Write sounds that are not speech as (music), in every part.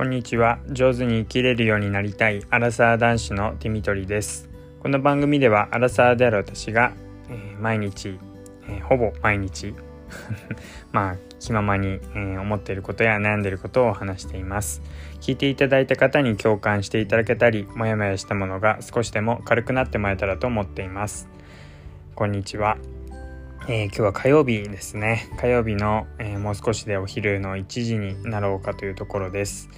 こんにちは。上手に生きれるようになりたい。アラサー男子のティミトリです。この番組ではアラサーである私が、えー、毎日、えー、ほぼ毎日 (laughs) まあ気ままに、えー、思っていることや悩んでいることを話しています。聞いていただいた方に共感していただけたりモヤモヤしたものが少しでも軽くなってもらえたらと思っています。こんにちは。えー、今日は火曜日ですね。火曜日の、えー、もう少しでお昼の1時になろうかというところです、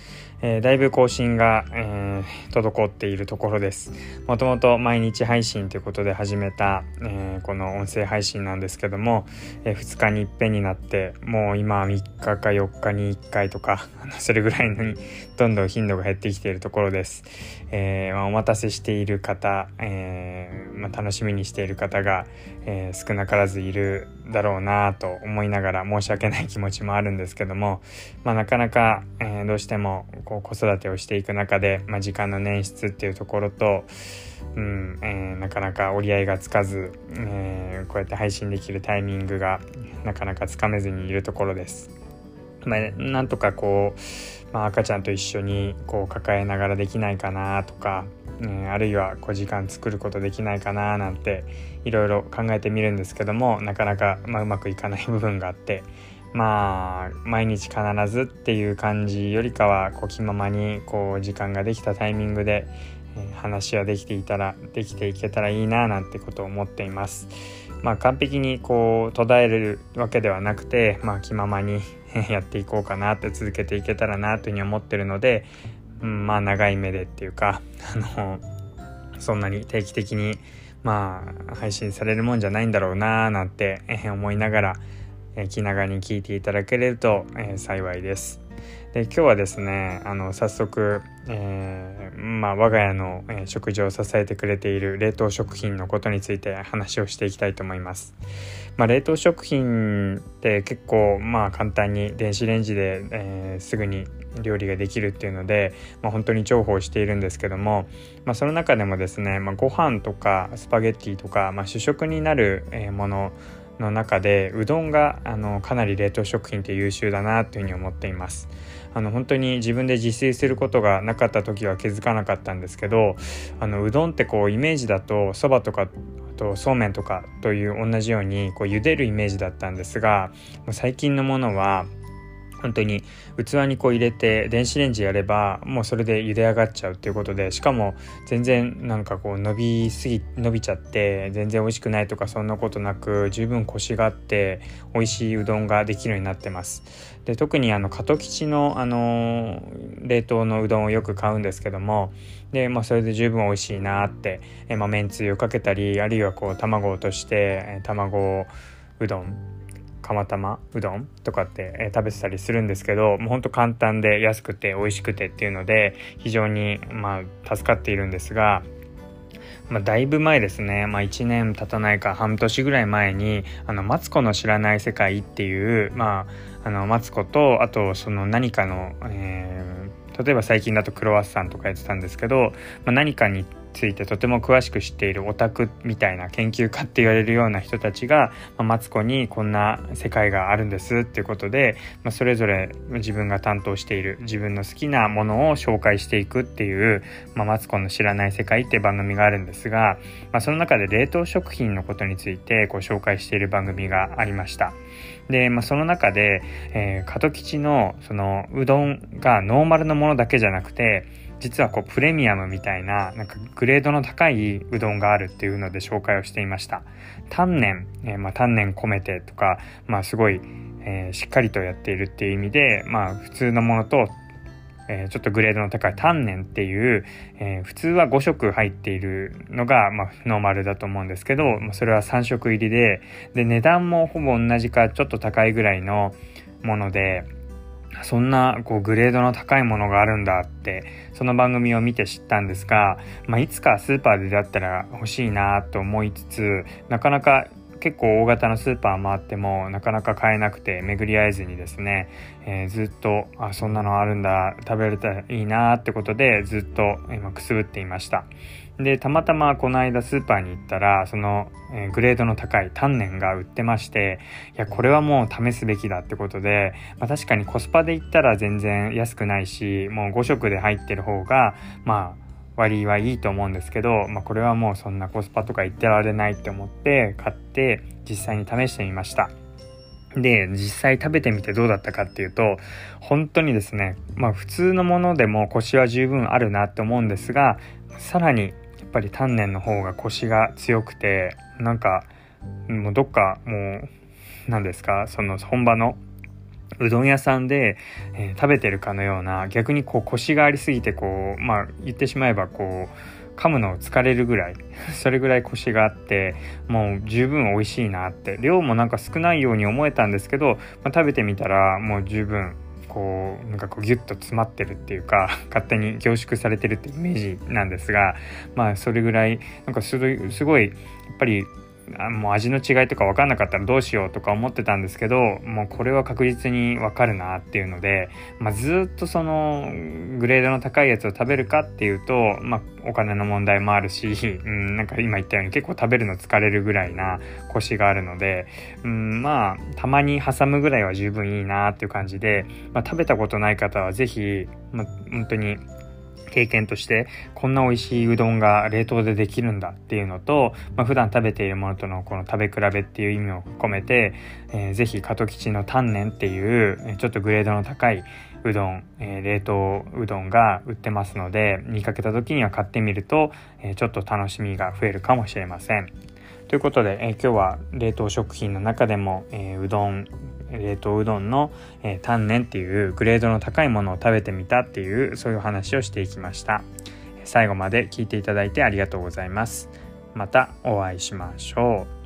えー、だいぶ更新が、え滞っているところです。もともと毎日配信ということで始めた、えこの音声配信なんですけども、え2日にいっぺんになってもう今3日か4日に1回とか (laughs) それぐらいのにどんどん頻度が減ってきているところです、えまあ、お待たせしている方、えまあ、楽しみにしている方が、え少なからずいるだろうなと思いながら申し訳ない気持ちもあるんですけども、まあ、なかなか、え、どうしてもこう子育てをしていく中で、まあ、時間の捻出っていうところと、うんえー、なかなか折り合いがつかず、えー、こうやって配信できるタイミングがなかなかつかめずにいるところです。まあ、なんとかこう、まあ、赤ちゃんと一緒にこう抱えながらできないかなとか、うん、あるいはこう時間作ることできないかななんていろいろ考えてみるんですけどもなかなか、ま、うまくいかない部分があってまあ毎日必ずっていう感じよりかはこう気ままにこう時間ができたタイミングで、え話はできていたらできていけたらいいななんてことを思っています。まあ完璧にこう途絶えるわけではなくてまあ気ままに (laughs) やっていこうかなって続けていけたらなというふうに思ってるので、うん、まあ長い目でっていうかあのそんなに定期的にまあ配信されるもんじゃないんだろうななんて思いながら気長に聞いていただけると、え、幸いです。で今日はですねあの早速、えー、まあ、我が家の、食事を支えてくれている冷凍食品のことについて話をしていきたいと思います。まあ、冷凍食品って結構まあ簡単に電子レンジで、えすぐに料理ができるっていうので、まあ、本当に重宝しているんですけども、まあ、その中でもですね、まあ、ご飯とかスパゲッティとか、まあ、主食になるものの中でうどんがあのかなり冷凍食品って優秀だなというふうに思っています。あの本当に自分で自炊することがなかった時は気づかなかったんですけどあのうどんってこうイメージだとそばとかとそうめんとかという同じようにこう茹でるイメージだったんですが最近のものは本当に器にこう入れて電子レンジやればもうそれで茹で上がっちゃうっていうことでしかも全然なんかこう伸びすぎ伸びちゃって全然美味しくないとかそんなことなく十分コシがあって美味しいうどんができるようになってます。で特にあの加藤吉のあの冷凍のうどんをよく買うんですけどもで、まあ、それで十分美味しいなってえ、まあ、めんつゆをかけたりあるいはこう卵を落として卵うどん釜玉うどんとかって、えー、食べてたりするんですけどもうほんと簡単で安くて美味しくてっていうので非常にまあ助かっているんですがまあ、だいぶ前ですね、まあ、1年経たないか半年ぐらい前に「あのマツコの知らない世界」っていう、まあ、あのマツコとあとその何かの、えー、例えば最近だとクロワッサンとかやってたんですけど、まあ、何かについてとても詳しく知っているオタクみたいな研究家って言われるような人たちが、まあ、マツコにこんな世界があるんですっていうことで、まあ、それぞれ自分が担当している自分の好きなものを紹介していくっていう、まあ、マツコの知らない世界って番組があるんですが、まあ、その中で冷凍食品のことについてこう紹介している番組がありました。で、まあ、その中で、えー、加藤吉のそのうどんがノーマルのものだけじゃなくて実はこうプレミアムみたいななんかグレードの高いうどんがあるっていうので紹介をしていました。丹念、えー、まあ、丹念込めてとか、まあ、すごい、えー、しっかりとやっているっていう意味で、まあ、普通のものとえー、ちょっとグレードの高い丹念っていう、えー、普通は5色入っているのが、まあ、ノーマルだと思うんですけど、まあ、それは3色入りでで値段もほぼ同じかちょっと高いぐらいのものでそんなこうグレードの高いものがあるんだってその番組を見て知ったんですが、まあ、いつかスーパーでだったら欲しいなと思いつつなかなか結構大型のスーパー回ってもなかなか買えなくて巡り合えずにですね、えー、ずっとあそんなのあるんだ食べれたらいいなってことでずっと今くすぶっていました。でたまたまこの間スーパーに行ったらその、えー、グレードの高い丹念が売ってましていやこれはもう試すべきだってことで、まあ、確かにコスパで言ったら全然安くないしもう5色で入ってる方がまあ割はいいと思うんですけど、まあ、これはもうそんなコスパとか言ってられないって思って買って実際に試してみました。で実際食べてみてどうだったかっていうと本当にですねまあ普通のものでもコシは十分あるなって思うんですがさらにやっぱり丹念の方がコシが強くてなんかもうどっかもう何ですかその本場のうどん屋さんで、えー、食べてるかのような逆にこうコシがありすぎてこうまあ言ってしまえばこう噛むのを疲れるぐらい (laughs) それぐらいコシがあってもう十分美味しいなって。量もなんか少ないように思えたんですけど、まあ、食べてみたらもう十分こうなんかこうギュッと詰まってるっていうか (laughs) 勝手に凝縮されてるってイメージなんですがまあそれぐらいなんかすごいやっぱりもう味の違いとか分かんなかったらどうしようとか思ってたんですけどもうこれは確実に分かるなっていうので、まあ、ずっとそのグレードの高いやつを食べるかっていうと、まあ、お金の問題もあるし、(laughs) うん、なんか今言ったように結構食べるの疲れるぐらいなコシがあるので、うん、まあたまに挟むぐらいは十分いいなっていう感じで、まあ、食べたことない方は是非、まあ、本当に経験としてこんな美味しいうどんが冷凍でできるんだっていうのと、まあ、普段食べているものとのこの食べ比べっていう意味を込めて、えー、ぜひ加藤吉の丹念っていうちょっとグレードの高いうどん、えー、冷凍うどんが売ってますので見かけた時には買ってみると、えー、ちょっと楽しみが増えるかもしれません。ということで、えー、今日は冷凍食品の中でも、えー、うどん冷凍うどんの、えー、丹念っていうグレードの高いものを食べてみたっていうそういう話をしていきました。最後まで聞いていただいてありがとうございます。またお会いしましょう。